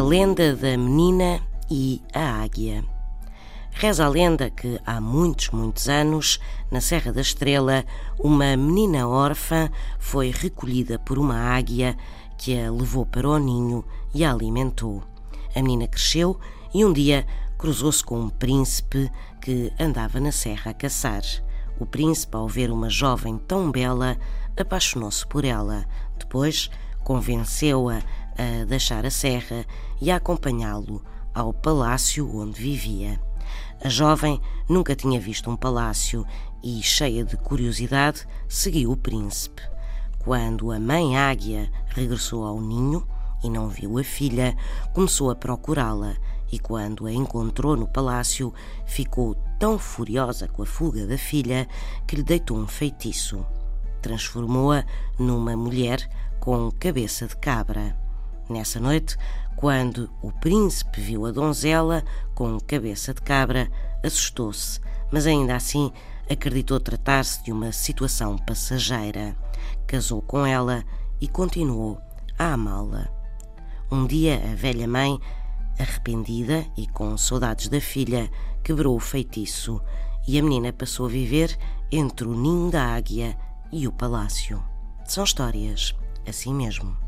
lenda da menina e a águia. Reza a lenda que há muitos, muitos anos, na Serra da Estrela, uma menina órfã foi recolhida por uma águia que a levou para o ninho e a alimentou. A menina cresceu e um dia cruzou-se com um príncipe que andava na serra a caçar. O príncipe, ao ver uma jovem tão bela, apaixonou-se por ela. Depois, convenceu-a a deixar a serra e a acompanhá-lo ao palácio onde vivia. A jovem nunca tinha visto um palácio e, cheia de curiosidade, seguiu o príncipe. Quando a mãe águia regressou ao ninho e não viu a filha, começou a procurá-la e, quando a encontrou no palácio, ficou tão furiosa com a fuga da filha que lhe deitou um feitiço. Transformou-a numa mulher com cabeça de cabra. Nessa noite, quando o príncipe viu a donzela com cabeça de cabra, assustou-se, mas ainda assim acreditou tratar-se de uma situação passageira. Casou com ela e continuou a amá-la. Um dia, a velha mãe, arrependida e com saudades da filha, quebrou o feitiço e a menina passou a viver entre o ninho da águia e o palácio. São histórias assim mesmo.